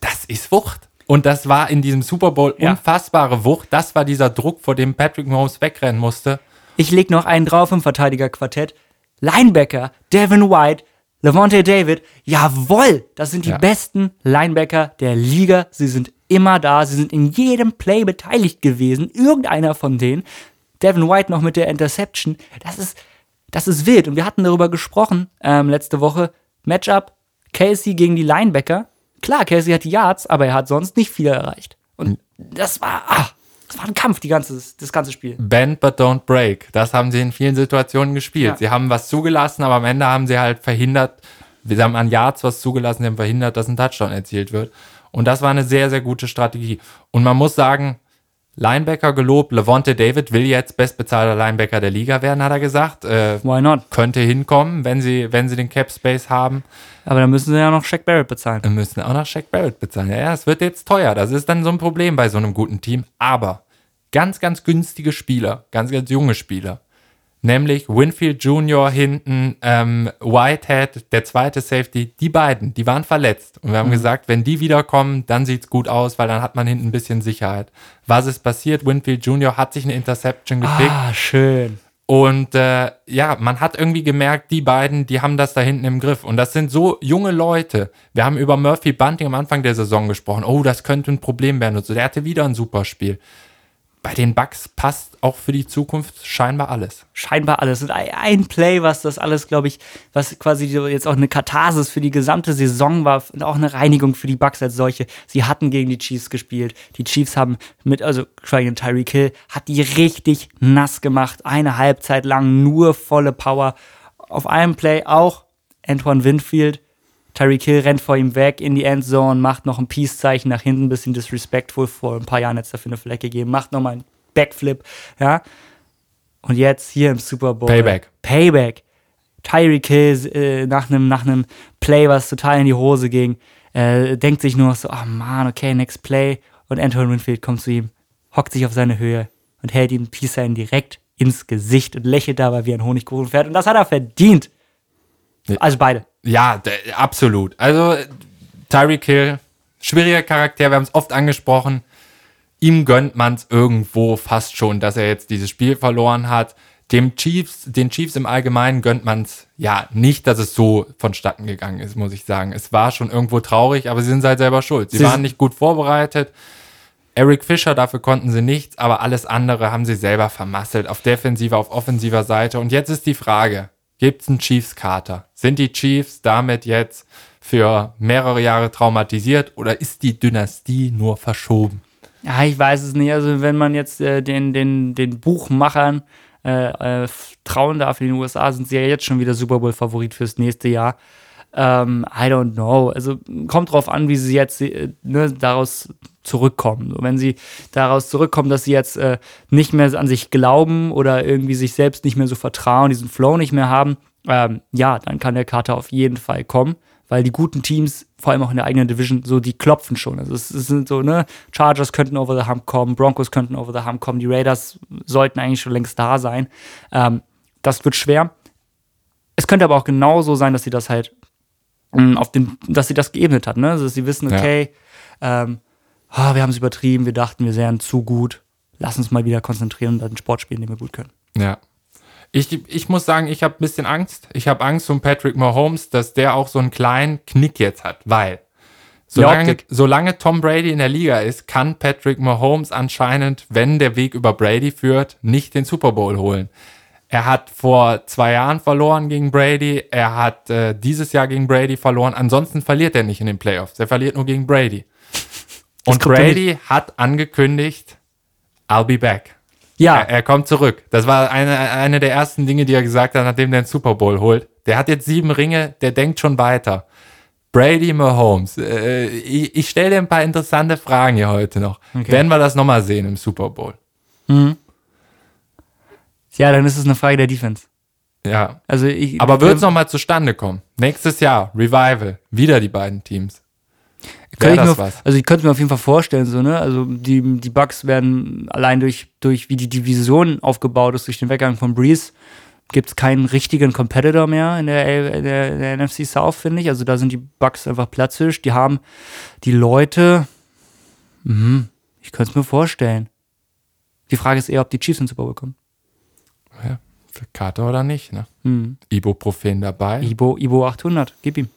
das ist Wucht. Und das war in diesem Super Bowl Ja. unfassbare Wucht. Das war dieser Druck, vor dem Patrick Mahomes wegrennen musste. Ich leg noch einen drauf im Verteidigerquartett. Linebacker, Devin White, Levante David. Jawohl, das sind die Ja. besten Linebacker der Liga. Sie sind immer da. Sie sind in jedem Play beteiligt gewesen. Irgendeiner von denen. Devin White noch mit der Interception. Das ist, das ist wild. Und wir hatten darüber gesprochen ähm, letzte Woche. Matchup Casey gegen die Linebacker. Klar, Casey hat die Yards, aber er hat sonst nicht viel erreicht. Und das war, ah, das war ein Kampf, die ganze, das ganze Spiel. Bend but don't break. Das haben sie in vielen Situationen gespielt. Ja. Sie haben was zugelassen, aber am Ende haben sie halt verhindert, sie haben an Yards was zugelassen, sie haben verhindert, dass ein Touchdown erzielt wird. Und das war eine sehr, sehr gute Strategie. Und man muss sagen, Linebacker gelobt, Levante David will jetzt bestbezahlter Linebacker der Liga werden, hat er gesagt. Äh, Why not? könnte hinkommen, wenn sie, wenn sie den Cap Space haben. Aber dann müssen sie ja noch Shaq Barrett bezahlen. Wir müssen auch noch Shaq Barrett bezahlen. Ja, es wird jetzt teuer. Das ist dann so ein Problem bei so einem guten Team. Aber ganz, ganz günstige Spieler, ganz, ganz junge Spieler. Nämlich Winfield Jr. hinten, ähm, Whitehead, der zweite Safety, die beiden, die waren verletzt. Und wir haben gesagt, wenn die wiederkommen, dann sieht's gut aus, weil dann hat man hinten ein bisschen Sicherheit. Was ist passiert? Winfield Jr. hat sich eine Interception gepickt. Ah, schön. Und äh, ja, man hat irgendwie gemerkt, die beiden, die haben das da hinten im Griff. Und das sind so junge Leute. Wir haben über Murphy Bunting am Anfang der Saison gesprochen. Oh, das könnte ein Problem werden und so. Der hatte wieder ein super Spiel. Bei den Bucks passt auch für die Zukunft scheinbar alles. Scheinbar alles. Und ein- Play, was das alles, glaube ich, was quasi jetzt auch eine Katharsis für die gesamte Saison war und auch eine Reinigung für die Bucks als solche. Sie hatten gegen die Chiefs gespielt. Die Chiefs haben mit, also Schweigen Tyreek Hill, hat die richtig nass gemacht. Eine Halbzeit lang nur volle Power. Auf einem Play auch Antoine Winfield. Tyreek Hill rennt vor ihm weg in die Endzone, macht noch ein Peace-Zeichen nach hinten, bisschen disrespectful, vor ein paar Jahren jetzt dafür eine Flecke gegeben, macht nochmal einen Backflip, ja. Und jetzt hier im Super Bowl. Payback. Payback. Tyreek Hill äh, nach einem nach Play, was total in die Hose ging, äh, denkt sich nur noch so, oh Mann, okay, next Play. Und Antoine Winfield kommt zu ihm, hockt sich auf seine Höhe und hält ihm Peace Sign direkt ins Gesicht und lächelt dabei wie ein Honigkuchenpferd. Und das hat er verdient. Also beide. Ja, absolut. Also Tyreek Hill, schwieriger Charakter, wir haben es oft angesprochen. Ihm gönnt man es irgendwo fast schon, dass er jetzt dieses Spiel verloren hat. Dem Chiefs, den Chiefs im Allgemeinen gönnt man es ja nicht, dass es so vonstatten gegangen ist, muss ich sagen. Es war schon irgendwo traurig, aber sie sind halt selber schuld. Sie, Sie waren nicht gut vorbereitet. Eric Fischer, dafür konnten sie nichts, aber alles andere haben sie selber vermasselt, auf defensiver, auf offensiver Seite. Und jetzt ist die Frage, gibt es einen Chiefs-Kater? Sind die Chiefs damit jetzt für mehrere Jahre traumatisiert oder ist die Dynastie nur verschoben? Ja, ich weiß es nicht. Also, wenn man jetzt äh, den, den, den Buchmachern äh, äh, trauen darf in den USA, sind sie ja jetzt schon wieder Super Bowl-Favorit fürs nächste Jahr. Ähm, I don't know. Also, kommt drauf an, wie sie jetzt äh, ne, daraus zurückkommen. Wenn sie daraus zurückkommen, dass sie jetzt äh, nicht mehr an sich glauben oder irgendwie sich selbst nicht mehr so vertrauen, diesen Flow nicht mehr haben, ähm, ja, dann kann der Kater auf jeden Fall kommen, weil die guten Teams, vor allem auch in der eigenen Division, so die klopfen schon. Also es, es sind so, ne, Chargers könnten over the hump kommen, Broncos könnten over the hump kommen, die Raiders sollten eigentlich schon längst da sein. Ähm, das wird schwer. Es könnte aber auch genauso sein, dass sie das halt auf den, dass sie das geebnet hat, ne? Also, dass sie wissen, Ja. okay, ähm, ah, wir haben es übertrieben, wir dachten, wir wären zu gut. Lass uns mal wieder konzentrieren und einen Sport spielen, den wir gut können. Ja. Ich, ich muss sagen, ich habe ein bisschen Angst. Ich habe Angst um Patrick Mahomes, dass der auch so einen kleinen Knick jetzt hat, weil solange, solange Tom Brady in der Liga ist, kann Patrick Mahomes anscheinend, wenn der Weg über Brady führt, nicht den Super Bowl holen. Er hat vor zwei Jahren verloren gegen Brady. Er hat äh, dieses Jahr gegen Brady verloren. Ansonsten verliert er nicht in den Playoffs. Er verliert nur gegen Brady. Und Brady hat angekündigt, I'll be back. Ja. Er, er kommt zurück. Das war eine, eine der ersten Dinge, die er gesagt hat, nachdem der den Super Bowl holt. Der hat jetzt sieben Ringe, der denkt schon weiter. Brady Mahomes. Äh, ich ich stelle dir ein paar interessante Fragen hier heute noch. Okay. Werden wir das nochmal sehen im Super Bowl? Ja, dann ist es eine Frage der Defense. Ja. Also ich, Aber wird es nochmal zustande kommen? Nächstes Jahr, Revival, wieder die beiden Teams. Könnte ich mir, was? Also ich könnte mir auf jeden Fall vorstellen, so, ne? Also die, die Bucks werden allein durch, durch wie die Division aufgebaut ist, durch den Weggang von Breeze, gibt es keinen richtigen Competitor mehr in der, in der, in der NFC South, finde ich. Also da sind die Bucks einfach platzhisch. Die haben die Leute, mhm, ich könnte es mir vorstellen. Die Frage ist eher, ob die Chiefs den Super Bowl kommen. Für Carter oder nicht, ne? Hm. Ibuprofen dabei. Ibo, Ibo 800, gib ihm.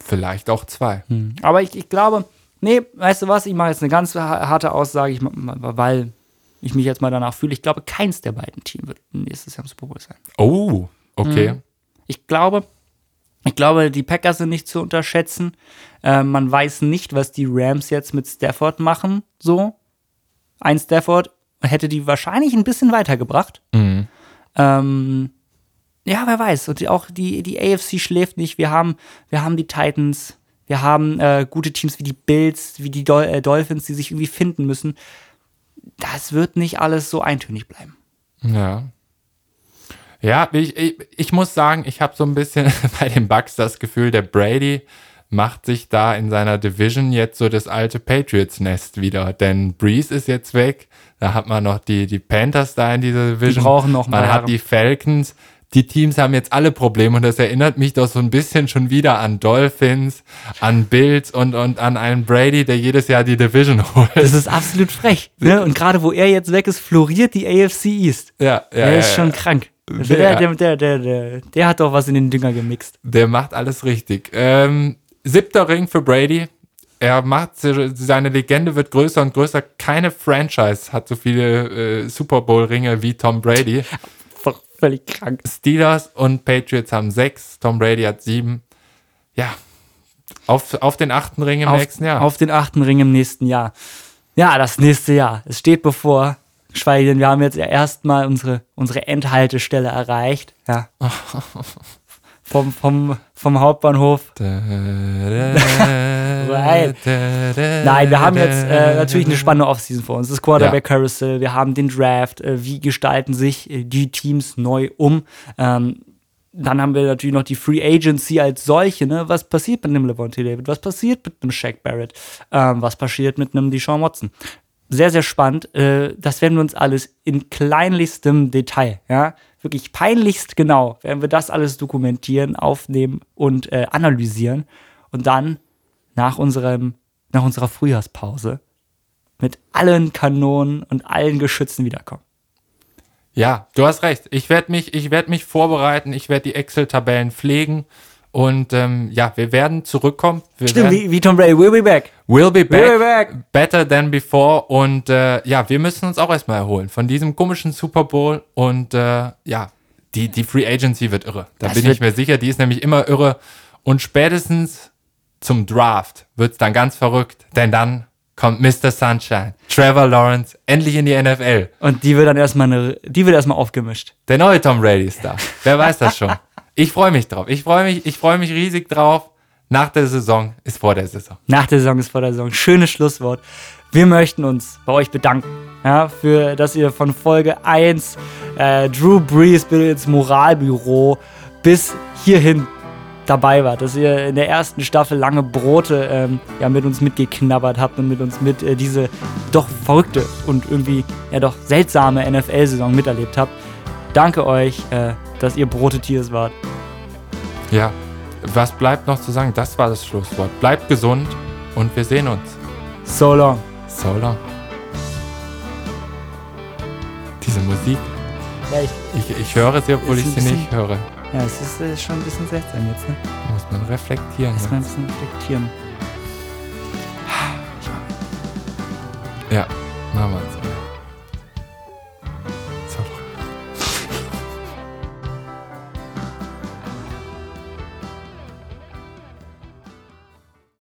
Vielleicht auch zwei. Aber ich, ich glaube, nee, weißt du was, ich mache jetzt eine ganz ha- harte Aussage, ich, weil ich mich jetzt mal danach fühle. Ich glaube, keins der beiden Teams wird nächstes Jahr im Super Bowl sein. Oh, okay. Ich glaube, ich glaube, die Packers sind nicht zu unterschätzen. Äh, man weiß nicht, was die Rams jetzt mit Stafford machen, so. Ein Stafford hätte die wahrscheinlich ein bisschen weitergebracht. Mhm. Ähm, ja, wer weiß. Und auch die, die AFC schläft nicht. Wir haben, wir haben die Titans, wir haben äh, gute Teams wie die Bills, wie die Dol äh, Dolphins, die sich irgendwie finden müssen. Das wird nicht alles so eintönig bleiben. Ja. Ja, ich, ich, ich muss sagen, ich habe so ein bisschen bei den Bucks das Gefühl, der Brady macht sich da in seiner Division jetzt so das alte Patriots-Nest wieder. Denn Breeze ist jetzt weg. Da hat man noch die, die Panthers da in dieser Division. brauchen noch Man hat die Falcons. Die Teams haben jetzt alle Probleme und das erinnert mich doch so ein bisschen schon wieder an Dolphins, an Bills und, und an einen Brady, der jedes Jahr die Division holt. Das ist absolut frech. Ne? Und gerade wo er jetzt weg ist, floriert die AFC East. ja, ja, Der ja, ist schon ja. krank. Also Ja. der, der, der, der, der, der hat doch was in den Dünger gemixt. Der macht alles richtig. Ähm, siebter Ring für Brady. Er macht seine Legende wird größer und größer. Keine Franchise hat so viele äh, Super Bowl Ringe wie Tom Brady. Völlig krank. Steelers und Patriots haben sechs. Tom Brady hat sieben. Ja, auf, auf den achten Ring im Auf, nächsten Jahr. auf den achten Ring im nächsten Jahr. Ja, das nächste Jahr. Es steht bevor. Geschweige denn, wir haben jetzt ja erstmal unsere, unsere Endhaltestelle erreicht. Ja. vom, vom, vom Hauptbahnhof. Nein. Nein, wir haben jetzt äh, natürlich eine spannende Offseason vor uns. Das Quarterback Carousel, wir haben den Draft, äh, wie gestalten sich äh, die Teams neu um. Ähm, dann haben wir natürlich noch die Free Agency als solche. Ne? Was passiert mit einem Levante David? Was passiert mit einem Shaq Barrett? Ähm, was passiert mit einem Deshaun Watson? Sehr, sehr spannend. Äh, das werden wir uns alles in kleinlichstem Detail, ja, wirklich peinlichst genau, werden wir das alles dokumentieren, aufnehmen und äh, analysieren. Und dann nach, unserem, nach unserer Frühjahrspause mit allen Kanonen und allen Geschützen wiederkommen. Ja, du hast recht. Ich werde mich, ich werd mich vorbereiten. Ich werde die Excel-Tabellen pflegen. Und ähm, ja, wir werden zurückkommen. Wir Stimmt, werden, wie, wie Tom Brady, we'll be back. We'll be back, We'll be back. better than before. Und äh, ja, wir müssen uns auch erstmal erholen von diesem komischen Super Bowl. Und äh, ja, die, die Free Agency wird irre. Da Das bin ich mir sicher. Die ist nämlich immer irre. Und spätestens zum Draft wird es dann ganz verrückt. Denn dann kommt Mr. Sunshine, Trevor Lawrence, endlich in die NFL. Und die wird dann erstmal eine, die wird erstmal aufgemischt. Der neue Tom Brady ist da. Wer weiß das schon. Ich freue mich drauf. Ich freue mich, ich freue mich riesig drauf. Nach der Saison ist vor der Saison. Nach der Saison ist vor der Saison. Schönes Schlusswort. Wir möchten uns bei euch bedanken, ja, für, dass ihr von Folge 1 äh, Drew Brees ins Moralbüro bis hierhin dabei wart, dass ihr in der ersten Staffel lange Brote ähm, ja, mit uns mitgeknabbert habt und mit uns mit äh, diese doch verrückte und irgendwie ja doch seltsame NFL-Saison miterlebt habt. Danke euch, äh, dass ihr Brotetiers wart. Ja, was bleibt noch zu sagen? Das war das Schlusswort. Bleibt gesund und wir sehen uns. So long. So long. Diese Musik, Ja, ich, ich, ich höre sie, obwohl ich sie bisschen- nicht höre. ja es ist äh, schon ein bisschen seltsam jetzt, ne? Muss man reflektieren. Erstmal Ne? ein bisschen reflektieren. Ja.